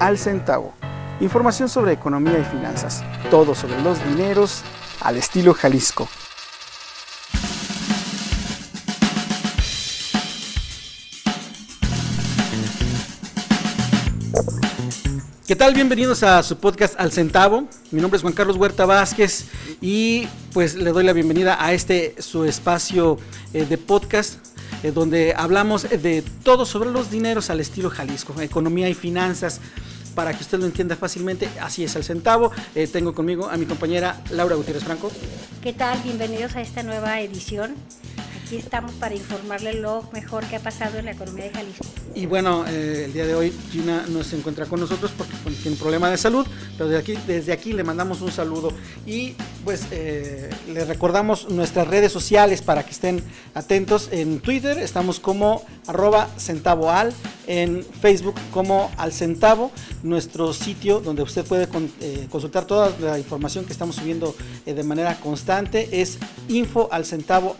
al centavo. Información sobre economía y finanzas. Todo sobre los dineros al estilo Jalisco. ¿Qué tal? Bienvenidos a su podcast Al Centavo. Mi nombre es Juan Carlos Huerta Vázquez y pues le doy la bienvenida a este su espacio eh, de podcast eh, donde hablamos de todo sobre los dineros al estilo Jalisco, economía y finanzas. Para que usted lo entienda fácilmente, así es al centavo. Eh, tengo conmigo a mi compañera Laura Gutiérrez Franco. ¿Qué tal? Bienvenidos a esta nueva edición aquí estamos para informarle lo mejor que ha pasado en la economía de Jalisco. Y bueno, eh, el día de hoy Gina no se encuentra con nosotros porque tiene problema de salud, pero desde aquí, desde aquí le mandamos un saludo y pues eh, le recordamos nuestras redes sociales para que estén atentos. En Twitter estamos como arroba centavoal, en Facebook como al centavo, nuestro sitio donde usted puede eh, consultar toda la información que estamos subiendo de manera constante es info al centavo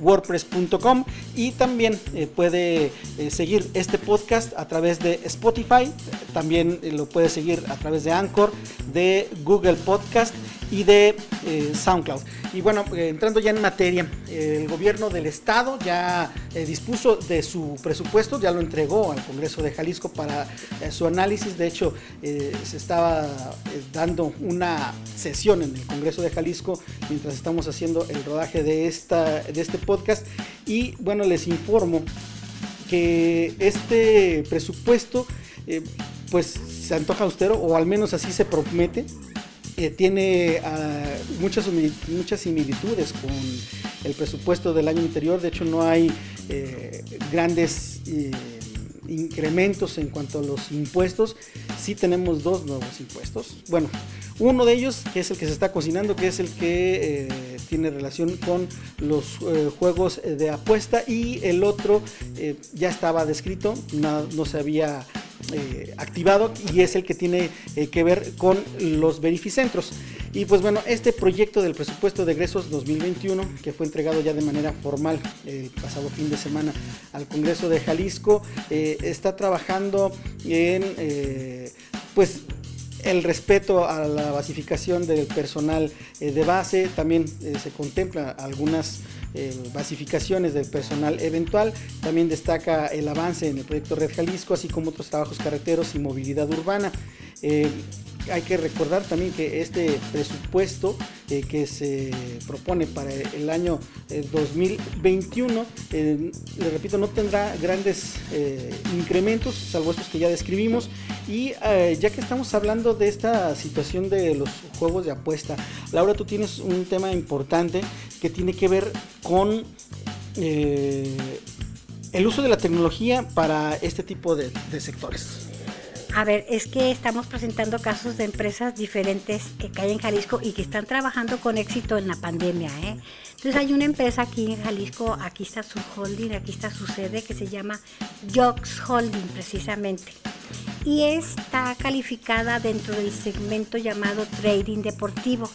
wordpress.com y también eh, puede eh, seguir este podcast a través de Spotify, también eh, lo puede seguir a través de Anchor, de Google Podcast y de SoundCloud. Y bueno, entrando ya en materia, el gobierno del estado ya dispuso de su presupuesto, ya lo entregó al Congreso de Jalisco para su análisis. De hecho, se estaba dando una sesión en el Congreso de Jalisco mientras estamos haciendo el rodaje de, esta, de este podcast. Y bueno, les informo que este presupuesto eh, pues se antoja austero o al menos así se promete. Eh, tiene ah, muchas, muchas similitudes con el presupuesto del año anterior. De hecho, no hay eh, grandes incrementos en cuanto a los impuestos. Sí tenemos dos nuevos impuestos. Bueno, uno de ellos, que es el que se está cocinando, que es el que eh, tiene relación con los eh, juegos de apuesta y el otro eh, ya estaba descrito, no, se había activado y es el que tiene que ver con los verificentros. Y pues bueno, este proyecto del presupuesto de egresos 2021, que fue entregado ya de manera formal el pasado fin de semana al Congreso de Jalisco, está trabajando en pues el respeto a la basificación del personal eh, de base, también eh, se contempla algunas eh, basificaciones del personal eventual, también destaca el avance en el proyecto Red Jalisco, así como otros trabajos carreteros y movilidad urbana hay que recordar también que este presupuesto eh, que se propone para el año 2021, eh, eh, le repito, no tendrá grandes incrementos, salvo estos que ya describimos. Y ya que estamos hablando de esta situación de los juegos de apuesta, Laura, tú tienes un tema importante que tiene que ver con el uso de la tecnología para este tipo de sectores. A ver, es que estamos presentando casos de empresas diferentes que caen en Jalisco y que están trabajando con éxito en la pandemia. ¿eh? Entonces hay una empresa aquí en Jalisco, aquí está su holding, aquí está su sede, que se llama Jox Holding precisamente. Y está calificada dentro del segmento llamado trading deportivo.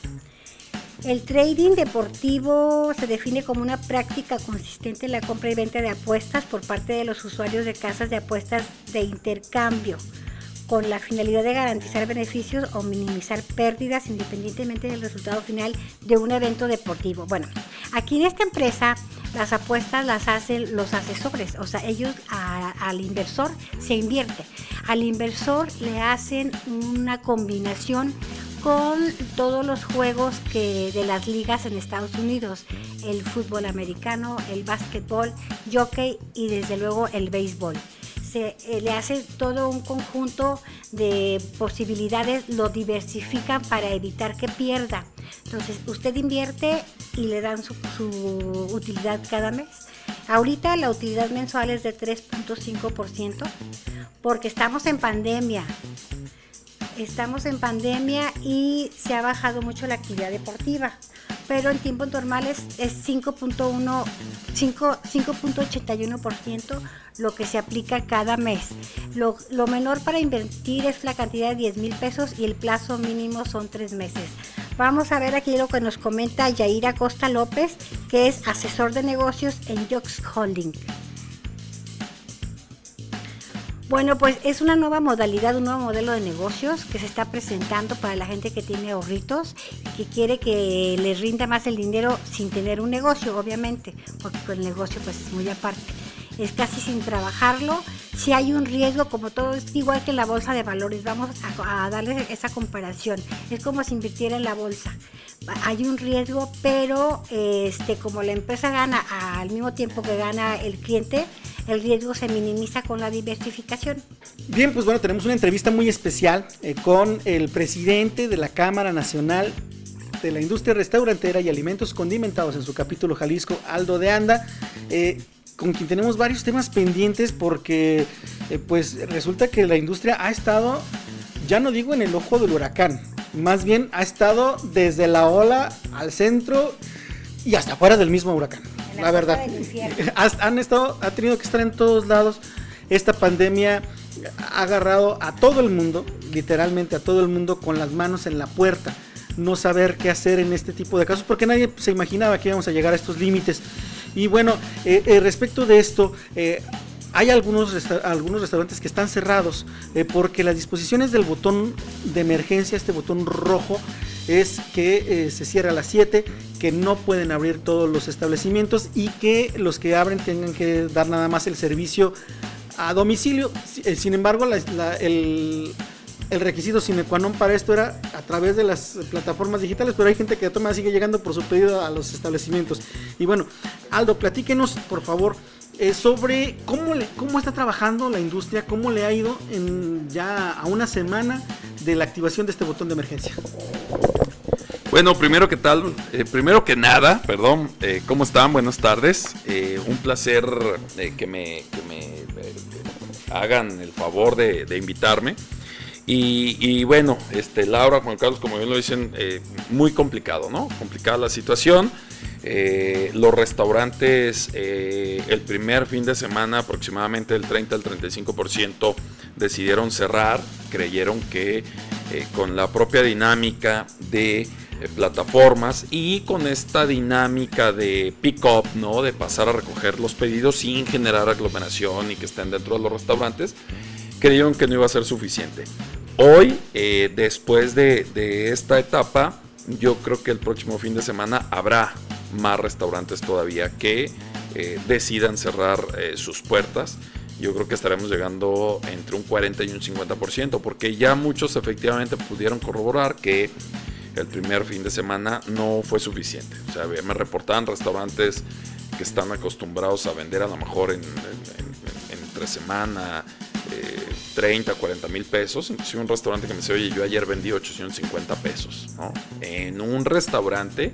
El trading deportivo se define como una práctica consistente en la compra y venta de apuestas por parte de los usuarios de casas de apuestas de intercambio con la finalidad de garantizar beneficios o minimizar pérdidas independientemente del resultado final de un evento deportivo. Bueno, aquí en esta empresa las apuestas las hacen los asesores, o sea, ellos al inversor se invierte. Al inversor le hacen una combinación con todos los juegos que de las ligas en Estados Unidos, el fútbol americano, el básquetbol, jockey y desde luego el béisbol se eh, le hace todo un conjunto de posibilidades, lo diversifican para evitar que pierda. Entonces, usted invierte y le dan su, utilidad cada mes. Ahorita la utilidad mensual es de 3.5% porque estamos en pandemia. Estamos en pandemia y se ha bajado mucho la actividad deportiva pero en tiempos normales es 5.1, 5.81% lo que se aplica cada mes. Lo, menor para invertir es la cantidad de 10 mil pesos y el plazo mínimo son tres meses. Vamos a ver aquí lo que nos comenta Yaira Costa López, que es asesor de negocios en Jox Holding. Bueno, pues es una nueva modalidad, un nuevo modelo de negocios que se está presentando para la gente que tiene ahorritos y que quiere que les rinda más el dinero sin tener un negocio, obviamente, porque el negocio pues es muy aparte. Es casi sin trabajarlo. Si hay un riesgo, como todo es igual que la bolsa de valores, vamos a, a darles esa comparación. Es como si invirtiera en la bolsa hay un riesgo, pero este, como la empresa gana al mismo tiempo que gana el cliente, el riesgo se minimiza con la diversificación. Bien, pues bueno, tenemos una entrevista muy especial eh, con el presidente de la Cámara Nacional de la Industria Restaurantera y Alimentos Condimentados en su capítulo Jalisco, Aldo de Anda. Eh, con quien tenemos varios temas pendientes porque eh, pues resulta que la industria ha estado, ya no digo en el ojo del huracán, más bien ha estado desde la ola al centro y hasta fuera del mismo huracán. La, verdad. Han estado, ha tenido que estar en todos lados. Esta pandemia ha agarrado a todo el mundo, literalmente a todo el mundo, con las manos en la puerta. No saber qué hacer en este tipo de casos, porque nadie se imaginaba que íbamos a llegar a estos límites. Y bueno, eh, eh, respecto de esto, eh, hay algunos, algunos restaurantes que están cerrados porque las disposiciones del botón de emergencia, este botón rojo, es que eh, se cierra a las 7, que no pueden abrir todos los establecimientos y que los que abren tengan que dar nada más el servicio a domicilio. Eh, sin embargo, el, requisito sine qua non para esto era a través de las plataformas digitales, pero hay gente que toma sigue llegando por su pedido a los establecimientos. Y bueno, Aldo, platíquenos por favor eh, sobre cómo, cómo está trabajando la industria, cómo le ha ido ya a una semana de la activación de este botón de emergencia. Bueno, primero que tal, eh, primero que nada, perdón, eh, ¿cómo están? Buenas tardes. un placer que me, que me hagan el favor de, invitarme. Y, y, bueno, este, Laura, Juan Carlos, como bien lo dicen, muy complicado, ¿no? Complicada la situación. Eh, los restaurantes eh, el primer fin de semana aproximadamente el 30 al 35% decidieron cerrar, creyeron que eh, con la propia dinámica de plataformas y con esta dinámica de pick-up, ¿no? de pasar a recoger los pedidos sin generar aglomeración y que estén dentro de los restaurantes, creyeron que no iba a ser suficiente. Hoy, después de, de esta etapa, yo creo que el próximo fin de semana habrá más restaurantes todavía que eh, decidan cerrar eh, sus puertas. Yo creo que estaremos llegando entre un 40 y un 50%, porque ya muchos efectivamente pudieron corroborar que el primer fin de semana no fue suficiente. O sea, me reportaban restaurantes que están acostumbrados a vender a lo mejor en, entre semana 30, 40 mil pesos. Inclusive un restaurante que me dice, oye, yo ayer vendí 850 pesos, En un restaurante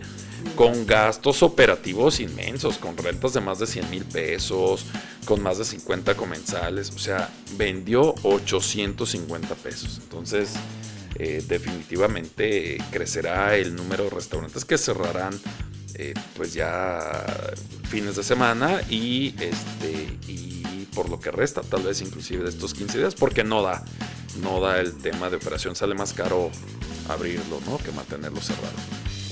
con gastos operativos inmensos, con rentas de más de 100 mil pesos, con más de 50 comensales, o sea, vendió 850 pesos. Entonces, eh, definitivamente crecerá el número de restaurantes que cerrarán eh, pues ya fines de semana y este y por lo que resta tal vez inclusive de estos 15 días porque no da no da el tema de operación sale más caro abrirlo no que mantenerlo cerrado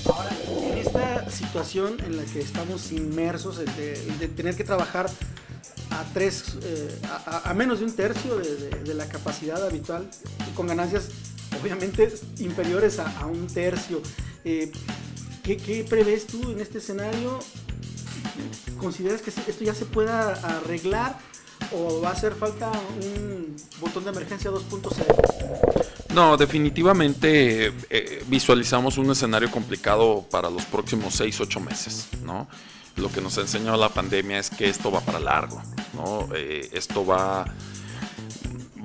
Ahora, en esta situación en la que estamos inmersos, de, tener que trabajar a tres, eh, a, menos de un tercio de, la capacidad habitual, con ganancias obviamente inferiores a, un tercio. Eh, ¿qué, prevés tú en este escenario? ¿Consideras que esto ya se pueda arreglar o va a hacer falta un botón de emergencia 2.0? No, definitivamente eh, visualizamos un escenario complicado para los próximos 6-8 meses, ¿no? Lo que nos ha enseñado la pandemia es que esto va para largo, ¿no? Eh, esto va,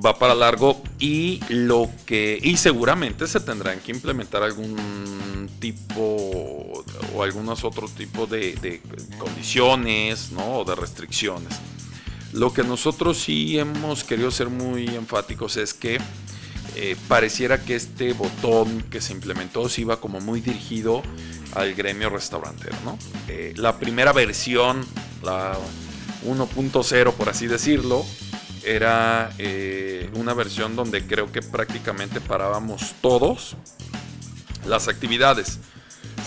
va para largo y lo que y seguramente se tendrán que implementar algún tipo o algunos otros tipos de, de condiciones, ¿no? O de restricciones. Lo que nosotros sí hemos querido ser muy enfáticos es que eh, pareciera que este botón que se implementó se iba como muy dirigido al gremio restaurantero. ¿no? Eh, la primera versión, la 1.0 por así decirlo, era eh, una versión donde creo que prácticamente parábamos todos las actividades.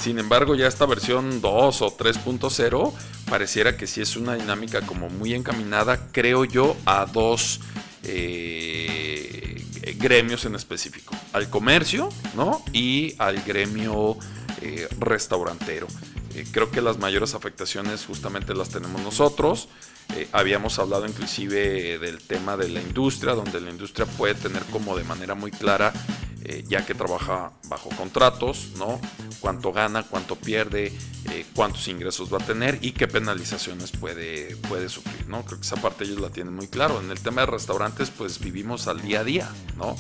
Sin embargo, ya esta versión 2 o 3.0 pareciera que sí es una dinámica como muy encaminada, creo yo, a dos eh, gremios en específico, al comercio ¿no? y al gremio eh, restaurantero. Eh, creo que las mayores afectaciones justamente las tenemos nosotros. Eh, habíamos hablado inclusive del tema de la industria, donde la industria puede tener como de manera muy clara, eh, ya que trabaja bajo contratos, ¿no? Cuánto gana, cuánto pierde, cuántos ingresos va a tener y qué penalizaciones puede, puede sufrir, ¿no? Creo que esa parte ellos la tienen muy claro. En el tema de restaurantes, pues vivimos al día a día, ¿no?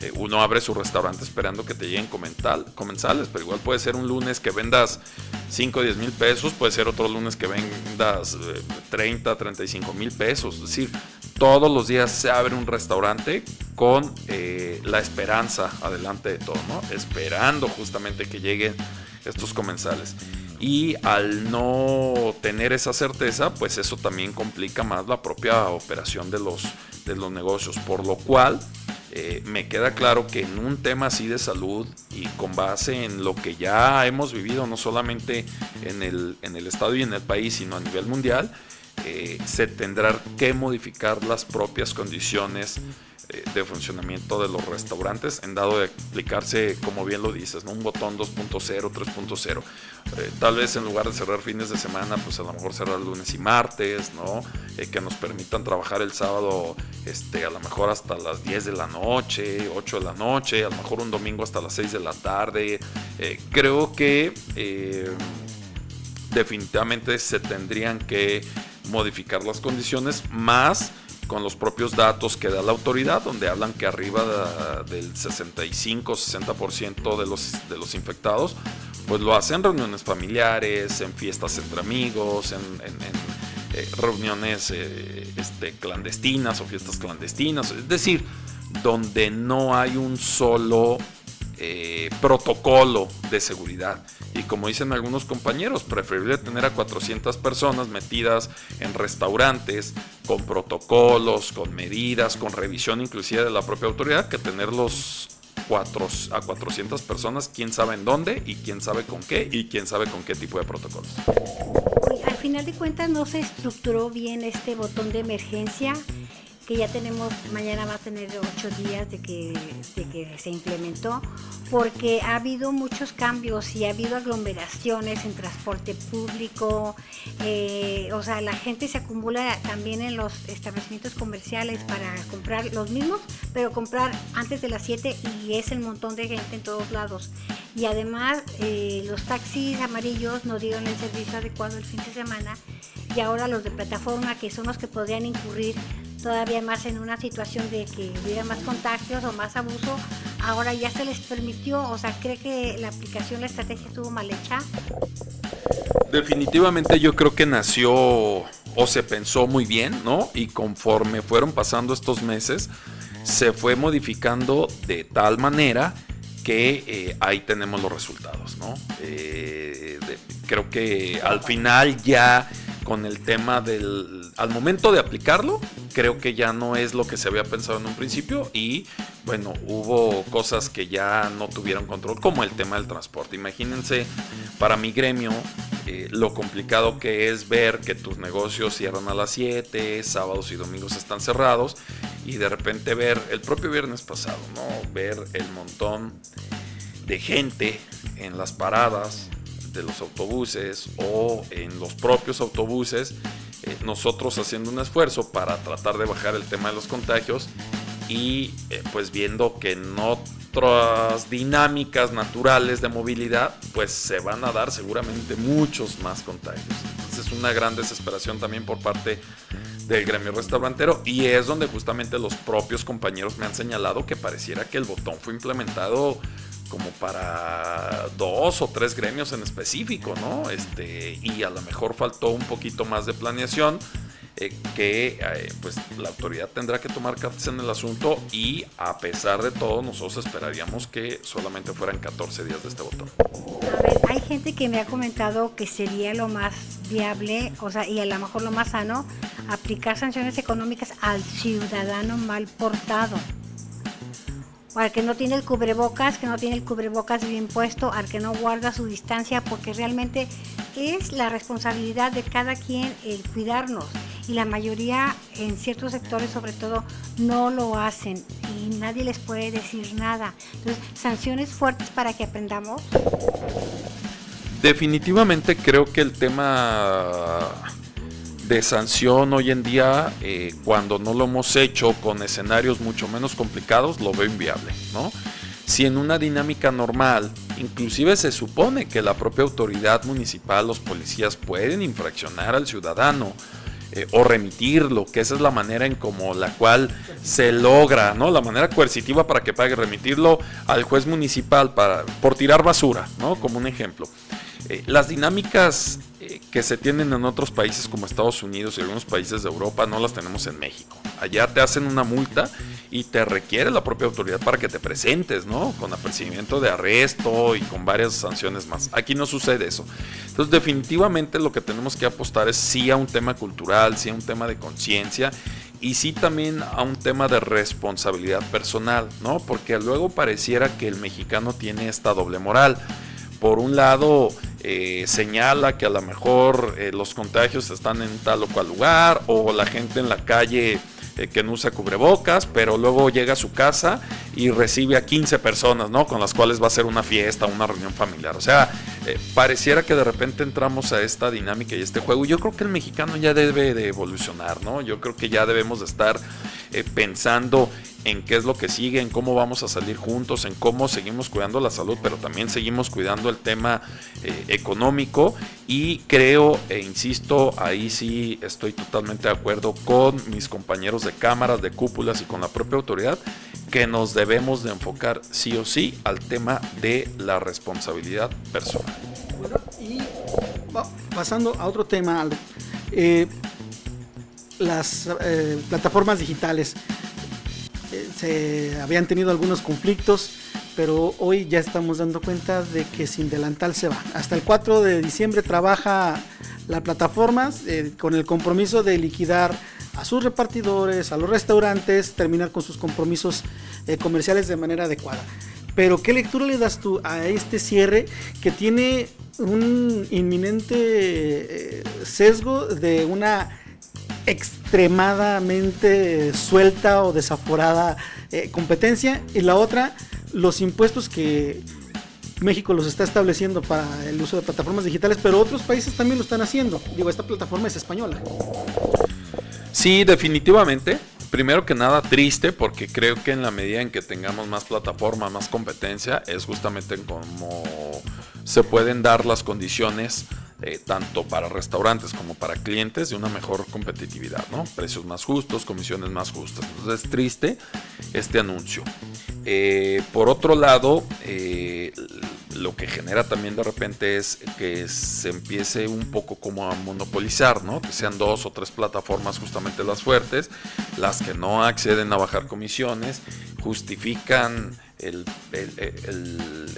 Eh, uno abre su restaurante esperando que te lleguen comensales, pero igual puede ser un lunes que vendas 5 o 10 mil pesos, puede ser otro lunes que vendas 30, eh, 35 mil pesos. Es decir, todos los días se abre un restaurante con eh, la esperanza adelante de todo. Esperando justamente que lleguen estos comensales. Y al no tener esa certeza, pues eso también complica más la propia operación de los, de los negocios. Por lo cual, eh, me queda claro que en un tema así de salud y con base en lo que ya hemos vivido, no solamente en el, en el Estado y en el país, sino a nivel mundial, eh, se tendrán que modificar las propias condiciones de funcionamiento de los restaurantes en dado de aplicarse, como bien lo dices, ¿no? un botón 2.0, 3.0. Eh, tal vez en lugar de cerrar fines de semana, pues a lo mejor cerrar lunes y martes, ¿no? Eh, que nos permitan trabajar el sábado este, a lo mejor hasta las 10 de la noche, 8 de la noche, a lo mejor un domingo hasta las 6 de la tarde. creo que definitivamente se tendrían que modificar las condiciones más con los propios datos que da la autoridad, donde hablan que arriba del 65-60% de los, de los infectados, pues lo hacen en reuniones familiares, en fiestas entre amigos, en, eh, reuniones eh, este, clandestinas o fiestas clandestinas, es decir, donde no hay un solo eh, protocolo de seguridad. Y como dicen algunos compañeros, preferible tener a 400 personas metidas en restaurantes con protocolos, con medidas, con revisión inclusive de la propia autoridad, que tenerlos cuatro, a 400 personas, quién sabe en dónde y quién sabe con qué y quién sabe con qué tipo de protocolos. Al final de cuentas no se estructuró bien este botón de emergencia que ya tenemos, mañana va a tener ocho días de que, de que se implementó, porque ha habido muchos cambios y ha habido aglomeraciones en transporte público, eh, o sea, la gente se acumula también en los establecimientos comerciales para comprar los mismos, pero comprar antes de las 7 y es el montón de gente en todos lados. Y además eh, los taxis amarillos no dieron el servicio adecuado el fin de semana y ahora los de plataforma, que son los que podrían incurrir todavía más en una situación de que hubiera más contagios o más abuso, ahora ya se les permitió, o sea, ¿cree que la aplicación, la estrategia estuvo mal hecha? Definitivamente yo creo que nació o se pensó muy bien, ¿no? Y conforme fueron pasando estos meses, se fue modificando de tal manera que eh, ahí tenemos los resultados, ¿no? Eh, creo que al final ya con el tema del... Al momento de aplicarlo, creo que ya no es lo que se había pensado en un principio y bueno, hubo cosas que ya no tuvieron control, como el tema del transporte. Imagínense, para mi gremio, eh, lo complicado que es ver que tus negocios cierran a las 7, sábados y domingos están cerrados y de repente ver, el propio viernes pasado, ¿no? Ver el montón de gente en las paradas de los autobuses o en los propios autobuses, eh, nosotros haciendo un esfuerzo para tratar de bajar el tema de los contagios y eh, pues viendo que en otras dinámicas naturales de movilidad pues se van a dar seguramente muchos más contagios. Entonces es una gran desesperación también por parte del gremio restaurantero y es donde justamente los propios compañeros me han señalado que pareciera que el botón fue implementado como para dos o tres gremios en específico, ¿no? Este, y a lo mejor faltó un poquito más de planeación. Eh, que eh, pues la autoridad tendrá que tomar cartas en el asunto y a pesar de todo nosotros esperaríamos que solamente fueran 14 días de este botón. A ver, hay gente que me ha comentado que sería lo más viable, o sea, y a lo mejor lo más sano, aplicar sanciones económicas al ciudadano mal portado al que no tiene el cubrebocas, que no tiene el cubrebocas bien puesto, al que no guarda su distancia, porque realmente es la responsabilidad de cada quien el cuidarnos. y la mayoría en ciertos sectores sobre todo no lo hacen y nadie les puede decir nada. Entonces, sanciones fuertes para que aprendamos. Definitivamente creo que el tema de sanción hoy en día, eh, cuando no lo hemos hecho con escenarios mucho menos complicados, lo veo inviable, ¿no? Si en una dinámica normal, inclusive se supone que la propia autoridad municipal, los policías pueden infraccionar al ciudadano eh, o remitirlo, que esa es la manera en como la cual se logra, ¿no? La manera coercitiva para que pague, remitirlo al juez municipal para, por tirar basura, ¿no? Como un ejemplo. Eh, las dinámicas eh, que se tienen en otros países como Estados Unidos y algunos países de Europa no las tenemos en México. Allá te hacen una multa y te requiere la propia autoridad para que te presentes, ¿no? Con apercibimiento de arresto y con varias sanciones más. Aquí no sucede eso. Entonces definitivamente lo que tenemos que apostar es sí a un tema cultural, sí a un tema de conciencia y sí también a un tema de responsabilidad personal, ¿no? Porque luego pareciera que el mexicano tiene esta doble moral. Por un lado, eh, señala que a lo mejor eh, los contagios están en tal o cual lugar o la gente en la calle eh, que no usa cubrebocas, pero luego llega a su casa y recibe a 15 personas, ¿no? Con las cuales va a hacer una fiesta, una reunión familiar. O sea, pareciera que de repente entramos a esta dinámica y este juego. Yo creo que el mexicano ya debe de evolucionar, ¿no? Yo creo que ya debemos de estar pensando en qué es lo que sigue, en cómo vamos a salir juntos, en cómo seguimos cuidando la salud, pero también seguimos cuidando el tema eh, económico. Y creo e insisto, ahí sí estoy totalmente de acuerdo con mis compañeros de cámaras, de cúpulas y con la propia autoridad, que nos debemos de enfocar sí o sí al tema de la responsabilidad personal. y pasando a otro tema, eh, las eh, plataformas digitales se habían tenido algunos conflictos, pero hoy ya estamos dando cuenta de que sin delantal se va. Hasta el 4 de diciembre trabaja la plataforma eh, con el compromiso de liquidar a sus repartidores, a los restaurantes, terminar con sus compromisos eh, comerciales de manera adecuada. Pero ¿qué lectura le das tú a este cierre que tiene un inminente eh, sesgo de una extremadamente suelta o desaforada eh, competencia y la otra los impuestos que México los está estableciendo para el uso de plataformas digitales, pero otros países también lo están haciendo. Digo, esta plataforma es española. Sí, definitivamente. Primero que nada, triste, porque creo que en la medida en que tengamos más plataforma, más competencia, es justamente como se pueden dar las condiciones eh, tanto para restaurantes como para clientes de una mejor competitividad, ¿no? Precios más justos, comisiones más justas. Entonces es triste este anuncio. Eh, por otro lado, eh, lo que genera también de repente es que se empiece un poco como a monopolizar, ¿no? Que sean dos o tres plataformas justamente las fuertes, las que no acceden a bajar comisiones, justifican el,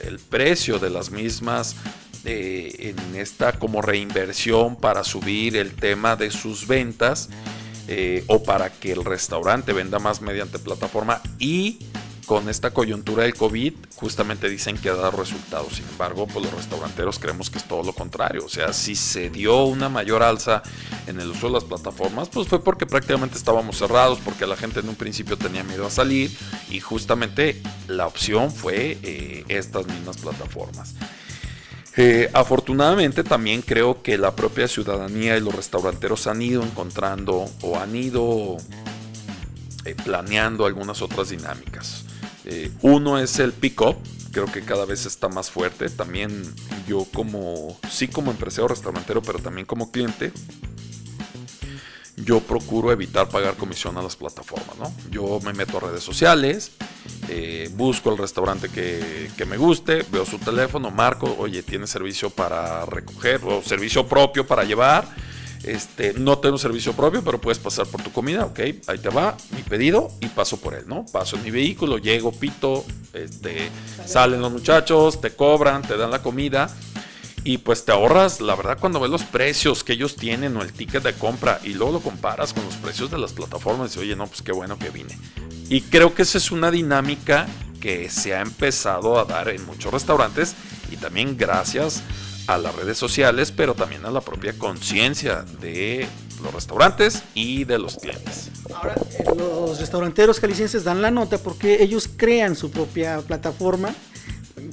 el precio de las mismas en esta como reinversión para subir el tema de sus ventas eh, o para que el restaurante venda más mediante plataforma y con esta coyuntura del COVID justamente dicen que ha dado resultados. Sin embargo, pues los restauranteros creemos que es todo lo contrario. O sea, si se dio una mayor alza en el uso de las plataformas, pues fue porque prácticamente estábamos cerrados, porque la gente en un principio tenía miedo a salir y justamente la opción fue eh, estas mismas plataformas. Eh, afortunadamente también creo que la propia ciudadanía y los restauranteros han ido encontrando o han ido eh, planeando algunas otras dinámicas. Eh, uno es el pick-up, creo que cada vez está más fuerte. También yo como, sí como empresario restaurantero, pero también como cliente, yo procuro evitar pagar comisión a las plataformas, ¿no? Yo me meto a redes sociales, eh, busco el restaurante que, me guste, veo su teléfono, marco, oye, tiene servicio para recoger o servicio propio para llevar. Este, no tengo servicio propio, pero puedes pasar por tu comida, ok, ahí te va mi pedido y paso por él, ¿no? Paso en mi vehículo, llego, pito, este, salen los muchachos, te cobran, te dan la comida y pues te ahorras, la verdad, cuando ves los precios que ellos tienen o el ticket de compra y luego lo comparas con los precios de las plataformas y oye, no, pues qué bueno que vine. Y creo que esa es una dinámica que se ha empezado a dar en muchos restaurantes y también gracias a las redes sociales, pero también a la propia conciencia de los restaurantes y de los clientes. Ahora, eh, los restauranteros jaliscienses dan la nota porque ellos crean su propia plataforma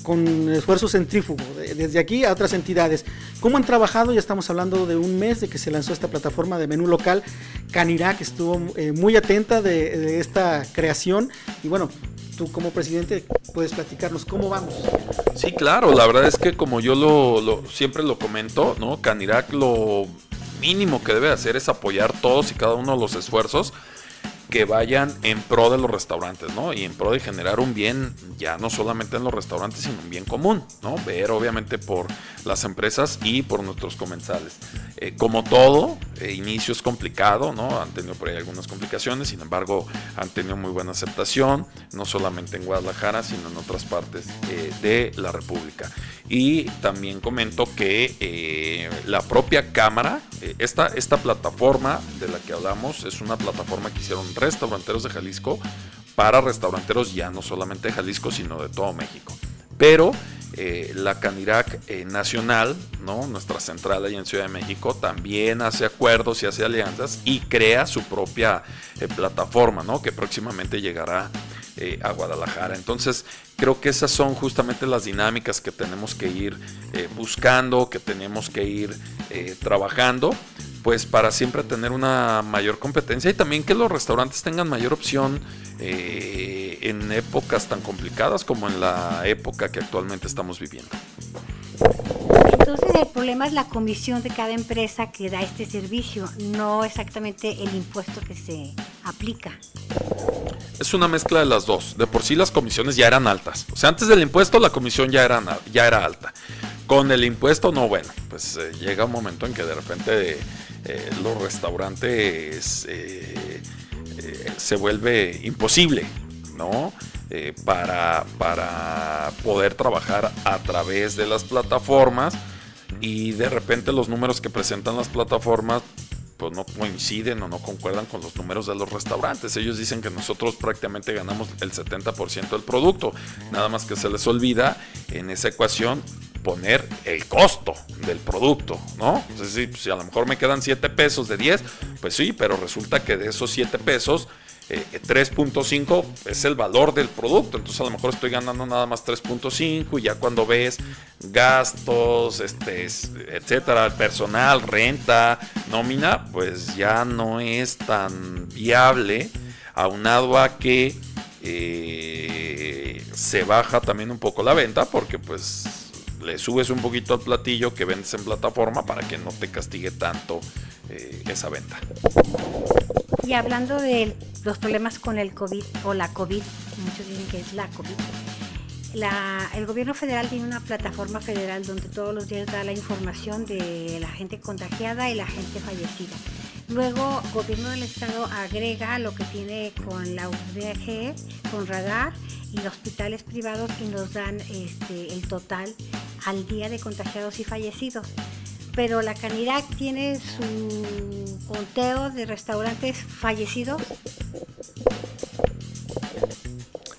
con esfuerzo centrífugo, desde aquí a otras entidades. ¿Cómo han trabajado? Ya estamos hablando de un mes de que se lanzó esta plataforma de menú local. Canirac estuvo eh, muy atenta de, esta creación y bueno, tú como presidente puedes platicarnos cómo vamos. Sí, claro, la verdad es que como yo lo, siempre lo comento, ¿no? Canirac lo mínimo que debe hacer es apoyar todos y cada uno de los esfuerzos que vayan en pro de los restaurantes, ¿no? Y en pro de generar un bien, ya no solamente en los restaurantes, sino un bien común, ¿no? Ver obviamente por las empresas y por nuestros comensales. Eh, como todo, inicio es complicado, ¿no? Han tenido por ahí algunas complicaciones, sin embargo, han tenido muy buena aceptación, no solamente en Guadalajara, sino en otras partes eh, de la República. Y también comento que la propia Cámara, esta, esta plataforma de la que hablamos, es una plataforma que hicieron restauranteros de Jalisco para restauranteros ya no solamente de Jalisco, sino de todo México. Pero eh, la Canirac eh, Nacional, ¿no? nuestra central ahí en Ciudad de México, también hace acuerdos y hace alianzas y crea su propia eh, plataforma, ¿no? que próximamente llegará a Guadalajara. Entonces, creo que esas son justamente las dinámicas que tenemos que ir buscando, que tenemos que ir trabajando pues para siempre tener una mayor competencia y también que los restaurantes tengan mayor opción eh, en épocas tan complicadas como en la época que actualmente estamos viviendo. Entonces el problema es la comisión de cada empresa que da este servicio, no exactamente el impuesto que se aplica. Es una mezcla de las dos. De por sí las comisiones ya eran altas. O sea, antes del impuesto la comisión ya era, ya era alta. Con el impuesto no, bueno, pues eh, llega un momento en que de repente eh, los restaurantes eh, se vuelve imposible, ¿no? para, para poder trabajar a través de las plataformas y de repente los números que presentan las plataformas pues no coinciden o no concuerdan con los números de los restaurantes. Ellos dicen que nosotros prácticamente ganamos el 70% del producto. Nada más que se les olvida en esa ecuación poner el costo del producto, ¿no? Si a lo mejor me quedan 7 pesos de 10, pues sí, pero resulta que de esos 7 pesos, 3.5 eh, es el valor del producto. Entonces, a lo mejor estoy ganando nada más 3.5 y ya cuando ves gastos, este, etcétera, personal, renta, nómina, pues ya no es tan viable, aunado a que eh, se baja también un poco la venta, porque pues le subes un poquito al platillo que vendes en plataforma para que no te castigue tanto eh, esa venta. Y hablando de los problemas con el COVID o la COVID, muchos dicen que es la COVID. el gobierno federal tiene una plataforma federal donde todos los días da la información de la gente contagiada y la gente fallecida. Luego, el gobierno del estado agrega lo que tiene con la UDG, con radar y hospitales privados y nos dan este, el total al día de contagiados y fallecidos. Pero la Canirac tiene su conteo de restaurantes fallecidos.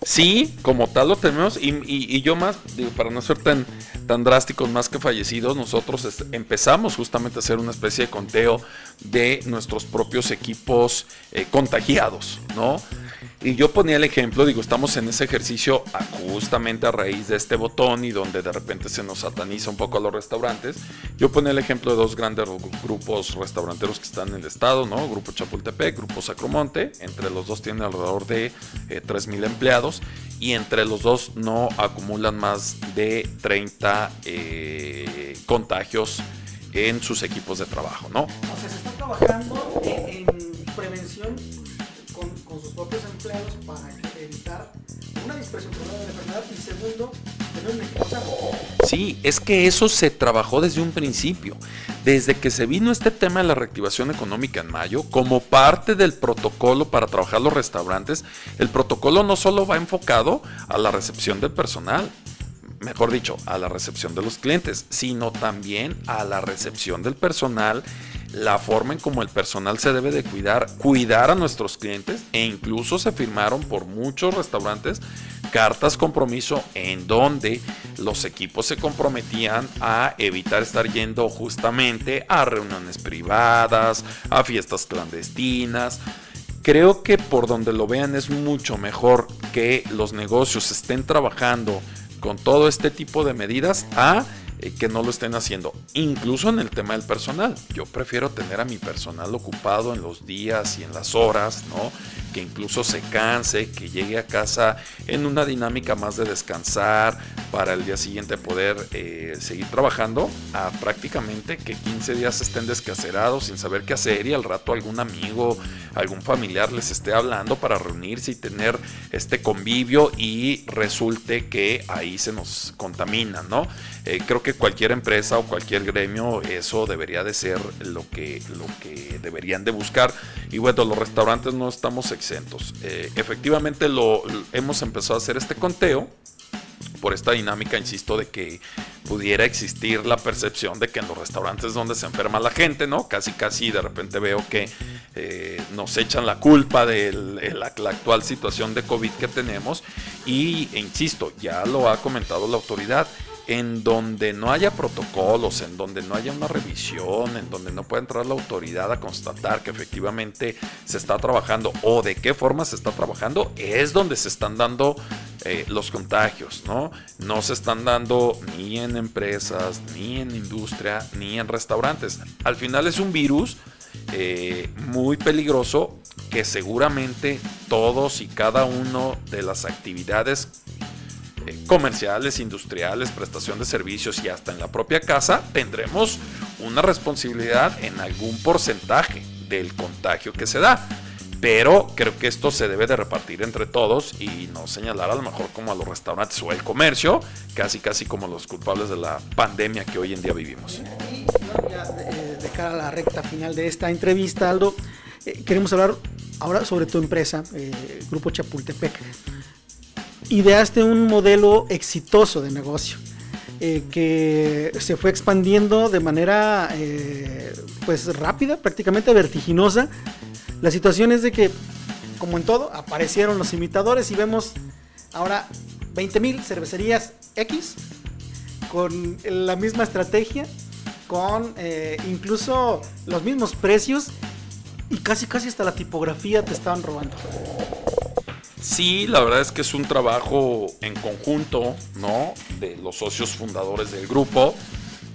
Sí, como tal lo tenemos y, yo más, para no ser tan, tan drásticos, más que fallecidos, nosotros empezamos justamente a hacer una especie de conteo de nuestros propios equipos eh, contagiados, ¿no? Y yo ponía el ejemplo, digo, estamos en ese ejercicio justamente a raíz de este botón y donde de repente se nos sataniza un poco a los restaurantes. Yo ponía el ejemplo de dos grandes grupos restauranteros que están en el estado, ¿no? Grupo Chapultepec, Grupo Sacromonte. Entre los dos tienen alrededor de eh, 3.000 empleados y entre los dos no acumulan más de 30 eh, contagios en sus equipos de trabajo, ¿no? O sea, se está trabajando en prevención con, sus propios para evitar una dispersión de la enfermedad y segundo, tener un equipo sano. Sí, es que eso se trabajó desde un principio. Desde que se vino este tema de la reactivación económica en mayo, como parte del protocolo para trabajar los restaurantes, el protocolo no solo va enfocado a la recepción del personal, mejor dicho, a la recepción de los clientes, sino también a la recepción del personal la forma en como el personal se debe de cuidar, cuidar a nuestros clientes e incluso se firmaron por muchos restaurantes cartas compromiso en donde los equipos se comprometían a evitar estar yendo justamente a reuniones privadas, a fiestas clandestinas. Creo que por donde lo vean es mucho mejor que los negocios estén trabajando con todo este tipo de medidas a eh, que no lo estén haciendo. Incluso en el tema del personal. Yo prefiero tener a mi personal ocupado en los días y en las horas, ¿no? Que incluso se canse, que llegue a casa en una dinámica más de descansar para el día siguiente poder eh, seguir trabajando, a prácticamente que 15 días estén descacerados sin saber qué hacer y al rato algún amigo, algún familiar les esté hablando para reunirse y tener este convivio y resulte que ahí se nos contamina, ¿no? Eh, creo que cualquier empresa o cualquier gremio eso debería de ser lo que, lo que deberían de buscar. Y bueno, los restaurantes no estamos exentos. Eh, efectivamente lo, hemos empezado a hacer este conteo por esta dinámica, insisto, de que pudiera existir la percepción de que en los restaurantes donde se enferma la gente, ¿no? Casi, casi de repente veo que eh, nos echan la culpa de la, actual situación de COVID que tenemos. Y, e insisto, ya lo ha comentado la autoridad, en donde no haya protocolos, en donde no haya una revisión, en donde no pueda entrar la autoridad a constatar que efectivamente se está trabajando o de qué forma se está trabajando, es donde se están dando eh, los contagios, ¿no? No se están dando ni en empresas, ni en industria, ni en restaurantes. Al final es un virus eh, muy peligroso que seguramente todos y cada uno de las actividades eh, comerciales, industriales, prestación de servicios y hasta en la propia casa, tendremos una responsabilidad en algún porcentaje del contagio que se da. Pero creo que esto se debe de repartir entre todos y no señalar a lo mejor como a los restaurantes o el comercio, casi casi como los culpables de la pandemia que hoy en día vivimos. de, cara a la recta final de esta entrevista, Aldo, eh, queremos hablar ahora sobre tu empresa, eh, Grupo Chapultepec ideaste un modelo exitoso de negocio. Eh, que se fue expandiendo de manera eh, pues rápida, prácticamente vertiginosa. La situación es de que, como en todo, aparecieron los imitadores y vemos ahora 20.000 cervecerías X con la misma estrategia, con eh, incluso los mismos precios y casi casi hasta la tipografía te estaban robando. Sí, la verdad es que es un trabajo en conjunto, ¿no? De los socios fundadores del grupo.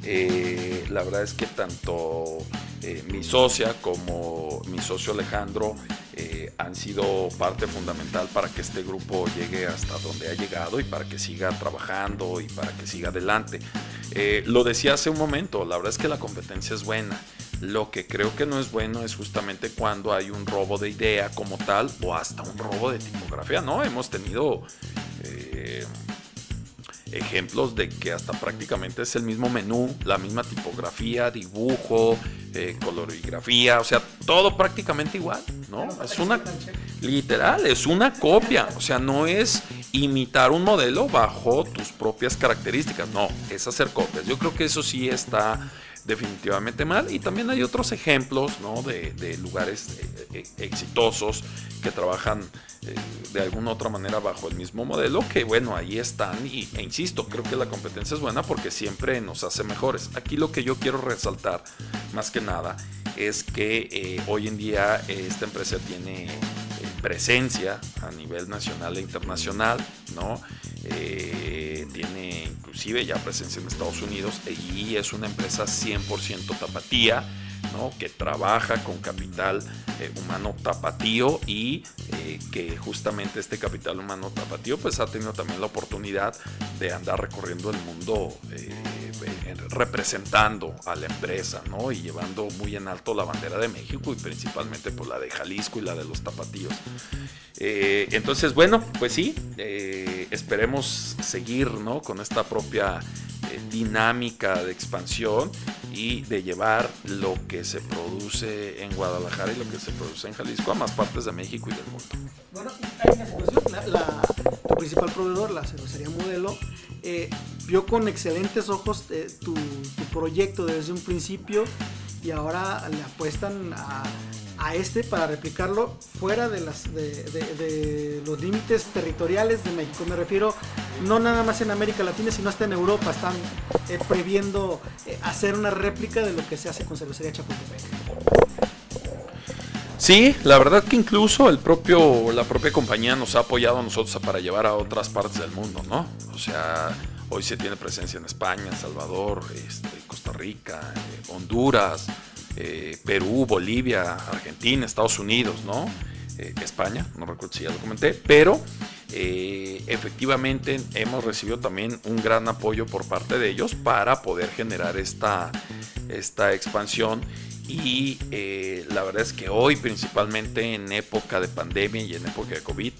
Eh, la verdad es que tanto eh, mi socia como mi socio Alejandro eh, han sido parte fundamental para que este grupo llegue hasta donde ha llegado y para que siga trabajando y para que siga adelante. lo decía hace un momento, la verdad es que la competencia es buena. Lo que creo que no es bueno es justamente cuando hay un robo de idea como tal o hasta un robo de tipografía, ¿no? Hemos tenido eh, ejemplos de que hasta prácticamente es el mismo menú, la misma tipografía, dibujo, eh, colorigrafía, o sea, todo prácticamente igual, ¿no? Es una, literal, es una copia, o sea, no es imitar un modelo bajo tus propias características, no, es hacer copias. Yo creo que eso sí está definitivamente mal. Y también hay otros ejemplos de, lugares eh, eh, exitosos que trabajan eh, de alguna otra manera bajo el mismo modelo, que bueno, ahí están. Y, e insisto, creo que la competencia es buena porque siempre nos hace mejores. Aquí lo que yo quiero resaltar, más que nada, es que hoy en día esta empresa tiene presencia a nivel nacional e internacional, ¿no? Tiene inclusive ya presencia en Estados Unidos y es una empresa 100% tapatía, que trabaja con capital eh, humano tapatío y eh, que justamente este capital humano tapatío pues ha tenido también la oportunidad de andar recorriendo el mundo eh, representando a la empresa ¿no? y llevando muy en alto la bandera de México y principalmente por pues, la de Jalisco y la de los tapatíos. entonces bueno pues sí, esperemos seguir ¿no? con esta propia dinámica de expansión y de llevar lo que se produce en Guadalajara y lo que se produce en Jalisco a más partes de México y del mundo. Bueno, hay una situación, la, tu principal proveedor, la cervecería Modelo, eh, vio con excelentes ojos eh, tu, proyecto desde un principio y ahora le apuestan a, a este para replicarlo fuera de, las, de, los límites territoriales de México. Me refiero no nada más en América Latina, sino hasta en Europa. Están eh, previendo eh, hacer una réplica de lo que se hace con cervecería Chapultepec. Sí, la verdad que incluso el propio, la propia compañía nos ha apoyado a nosotros para llevar a otras partes del mundo, ¿no? O sea, hoy se tiene presencia en España, Salvador, este, Costa Rica, eh, Honduras, eh, Perú, Bolivia, Argentina, Estados Unidos, ¿no? Eh, España, no recuerdo si ya lo comenté, pero eh, efectivamente hemos recibido también un gran apoyo por parte de ellos para poder generar esta, esta expansión y la verdad es que hoy principalmente en época de pandemia y en época de COVID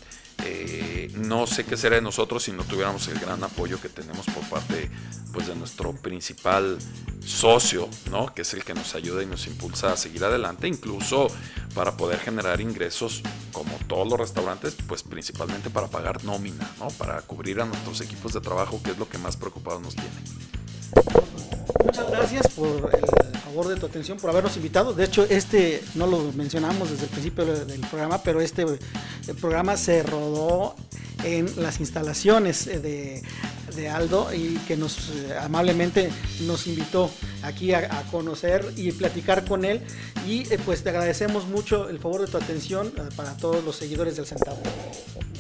no sé qué será de nosotros si no tuviéramos el gran apoyo que tenemos por parte pues, de nuestro principal socio, ¿no? que es el que nos ayuda y nos impulsa a seguir adelante, incluso para poder generar ingresos como todos los restaurantes, pues principalmente para pagar nómina, ¿no? para cubrir a nuestros equipos de trabajo, que es lo que más preocupados nos tiene. Muchas gracias por el favor de tu atención, por habernos invitado. De hecho, este no lo mencionamos desde el principio del programa, pero este programa se rodó en las instalaciones de, Aldo y que nos eh, amablemente nos invitó aquí a, conocer y platicar con él. Y eh, pues te agradecemos mucho el favor de tu atención eh, para todos los seguidores del Centavo.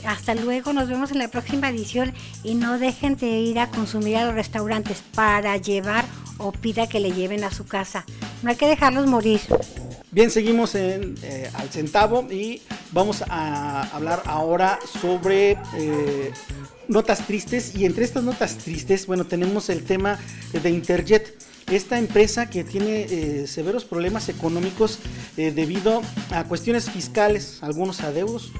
Hasta luego, nos vemos en la próxima edición y no dejen de ir a consumir a los restaurantes para llevar o pida que le lleven a su casa. No hay que dejarlos morir. Bien, seguimos en eh, al centavo y vamos a hablar ahora sobre eh, notas tristes y entre estas notas tristes, bueno, tenemos el tema de Interjet. Esta empresa que tiene eh, severos problemas económicos debido a cuestiones fiscales, algunos adeudos,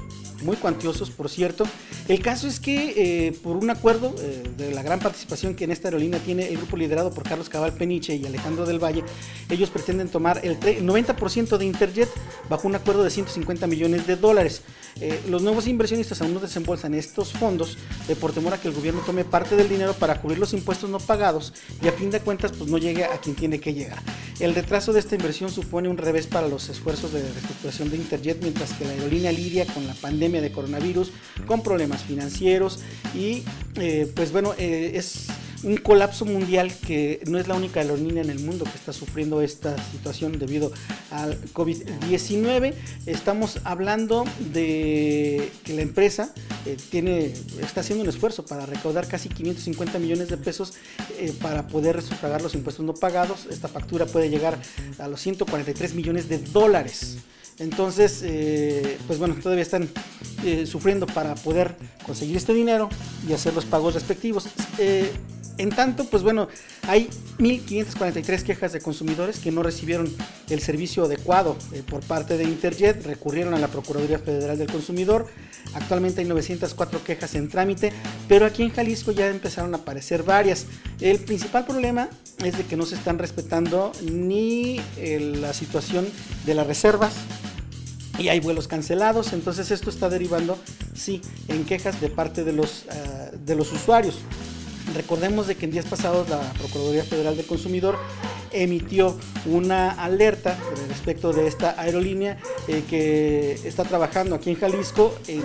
muy cuantiosos, por cierto. El caso es que eh, por un acuerdo eh, de la gran participación que en esta aerolínea tiene el grupo liderado por Carlos Cabal Peniche y Alejandro del Valle, ellos pretenden tomar el 90% de Interjet bajo un acuerdo de 150 millones de dólares. Eh, los nuevos inversionistas aún no desembolsan estos fondos por temor a que el gobierno tome parte del dinero para cubrir los impuestos no pagados y a fin de cuentas pues no llegue a quien tiene que llegar. El retraso de esta inversión supone un revés para los esfuerzos de reestructuración de Interjet mientras que la aerolínea lidia con la pandemia de coronavirus, con problemas financieros y eh, pues bueno, eh, es un colapso mundial que no es la única aerolínea en el mundo que está sufriendo esta situación debido al COVID-19. Estamos hablando de que la empresa eh, tiene, está haciendo un esfuerzo para recaudar casi 550 millones de pesos para poder sufragar los impuestos no pagados. Esta factura puede llegar a los 143 millones de dólares. Entonces, eh, pues bueno, todavía están sufriendo para poder conseguir este dinero y hacer los pagos respectivos. En tanto, pues bueno, hay 1.543 quejas de consumidores que no recibieron el servicio adecuado eh, por parte de Interjet, recurrieron a la Procuraduría Federal del Consumidor. Actualmente hay 904 quejas en trámite, pero aquí en Jalisco ya empezaron a aparecer varias. El principal problema es de que no se están respetando ni eh, la situación de las reservas, y hay vuelos cancelados, entonces esto está derivando, sí, en quejas de parte de los, ah, de los usuarios. Recordemos de que en días pasados la Procuraduría Federal del Consumidor emitió una alerta respecto de esta aerolínea eh, que está trabajando aquí en Jalisco en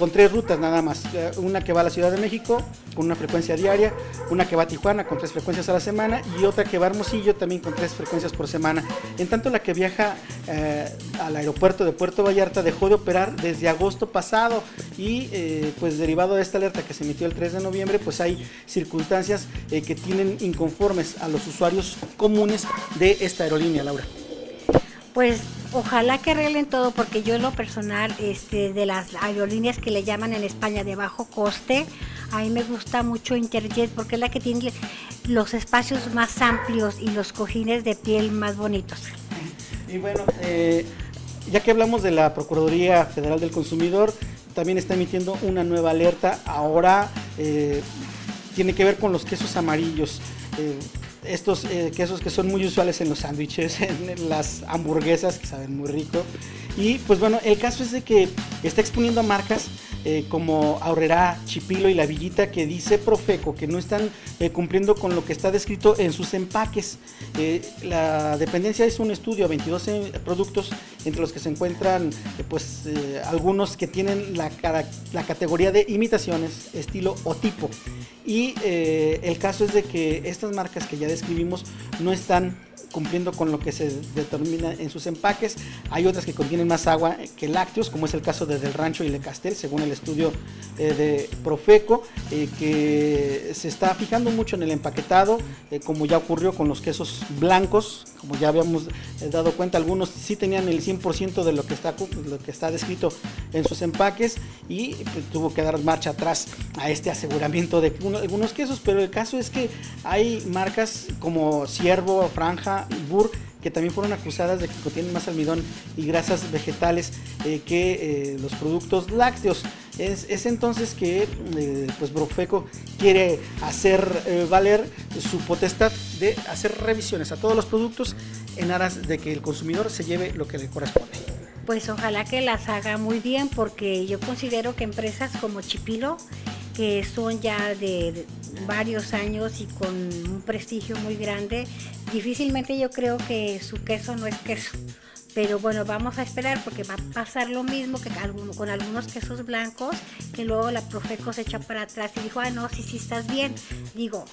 con tres rutas nada más. Una que va a la Ciudad de México con una frecuencia diaria, una que va a Tijuana con tres frecuencias a la semana y otra que va a Hermosillo también con tres frecuencias por semana. En tanto, la que viaja eh, al aeropuerto de Puerto Vallarta dejó de operar desde agosto pasado y eh, pues derivado de esta alerta que se emitió el 3 de noviembre, pues hay circunstancias eh, que tienen inconformes a los usuarios comunes de esta aerolínea, Laura. Pues ojalá que arreglen todo, porque yo en lo personal, este, de las aerolíneas que le llaman en España de bajo coste, a mí me gusta mucho Interjet porque es la que tiene los espacios más amplios y los cojines de piel más bonitos. Y bueno, eh, ya que hablamos de la Procuraduría Federal del Consumidor, también está emitiendo una nueva alerta. Ahora eh, tiene que ver con los quesos amarillos. Eh, estos eh, quesos que son muy usuales en los sándwiches, en las hamburguesas que saben muy rico. Y pues bueno, el caso es de que está exponiendo a marcas eh, como Aurrera, Chipilo y La Villita que dice Profeco que no están eh, cumpliendo con lo que está descrito en sus empaques. Eh, la dependencia es un estudio a 22 productos entre los que se encuentran pues algunos que tienen la categoría de imitaciones, estilo o tipo. Y el caso es de que estas marcas que ya describimos no están cumpliendo con lo que se determina en sus empaques. Hay otras que contienen más agua que lácteos, como es el caso de Del Rancho y Le Castel, según el estudio eh, de Profeco, eh, que se está fijando mucho en el empaquetado, eh, como ya ocurrió con los quesos blancos, como ya habíamos dado cuenta, algunos sí tenían el 100% de lo que, está, lo que está descrito en sus empaques y pues, tuvo que dar marcha atrás a este aseguramiento de algunos quesos, pero el caso es que hay marcas como Ciervo, Franja, Burr, que también fueron acusadas de que contienen más almidón y grasas vegetales eh, que eh, los productos lácteos. Es, entonces que eh, pues Profeco quiere hacer valer su potestad de hacer revisiones a todos los productos en aras de que el consumidor se lleve lo que le corresponde. Pues ojalá que las haga muy bien porque yo considero que empresas como Chipilo que son ya de, varios años y con un prestigio muy grande, difícilmente yo creo que su queso no es queso. Pero bueno, vamos a esperar porque va a pasar lo mismo que con algunos quesos blancos, que luego la Profeco se echa para atrás y dijo, ah, no, sí, sí, estás bien. Digo,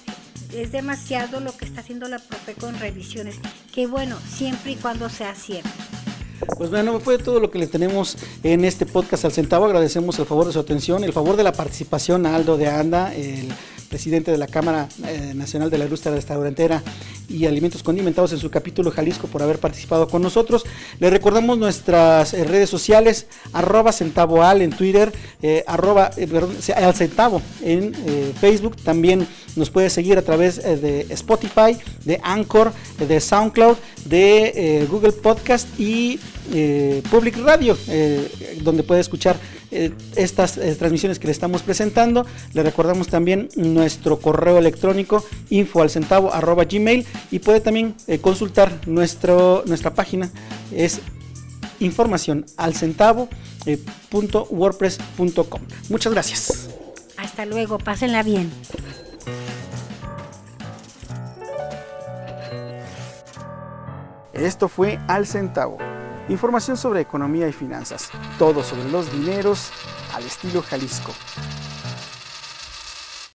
es demasiado lo que está haciendo la Profeco en revisiones. Que bueno, siempre y cuando sea cierto. Pues bueno, fue todo lo que le tenemos en este podcast al centavo. Agradecemos el favor de su atención, el favor de la participación a Aldo de Anda, el presidente de la Cámara eh, Nacional de la Industria Restaurantera y Alimentos Condimentados en su capítulo Jalisco por haber participado con nosotros. Le recordamos nuestras eh, redes sociales, arroba centavoal en Twitter, eh, arroba centavo en Facebook. También nos puede seguir a través de Spotify, de Anchor, de SoundCloud, de Google Podcast y Public Radio, donde puede escuchar estas transmisiones que le estamos presentando. Le recordamos también nuestro correo electrónico info al centavo arroba gmail y puede también eh, consultar nuestro, nuestra página es información al centavo eh. Muchas gracias. Hasta luego, pásenla bien. Esto fue Al Centavo. Información sobre economía y finanzas. Todo sobre los dineros al estilo Jalisco.